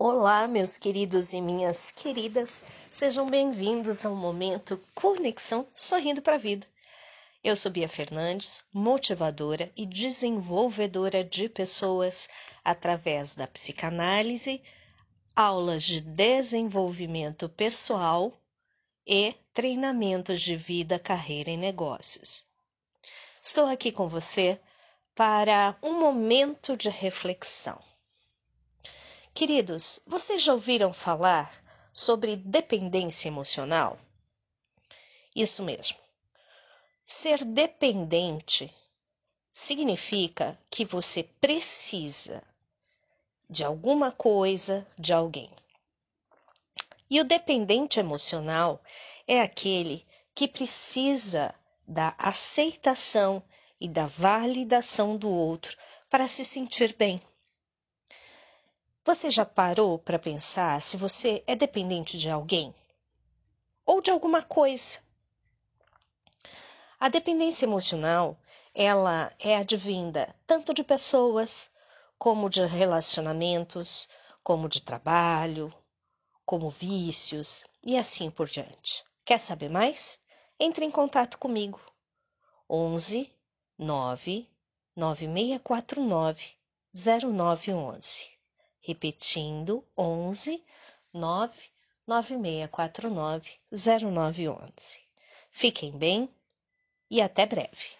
Olá, meus queridos e minhas queridas, sejam bem-vindos ao momento Conexão Sorrindo para a Vida. Eu sou Bia Fernandes, motivadora e desenvolvedora de pessoas através da psicanálise, aulas de desenvolvimento pessoal e treinamentos de vida, carreira e negócios. Estou aqui com você para um momento de reflexão. Queridos, vocês já ouviram falar sobre dependência emocional? Isso mesmo. Ser dependente significa que você precisa de alguma coisa, de alguém. E o dependente emocional é aquele que precisa da aceitação e da validação do outro para se sentir bem. Você já parou para pensar se você é dependente de alguém? Ou de alguma coisa? A dependência emocional, ela é advinda tanto de pessoas, como de relacionamentos, como de trabalho, como vícios e assim por diante. Quer saber mais? Entre em contato comigo. 11 9 9649 0911 repetindo 11 9 9649 0911. Fiquem bem e até breve.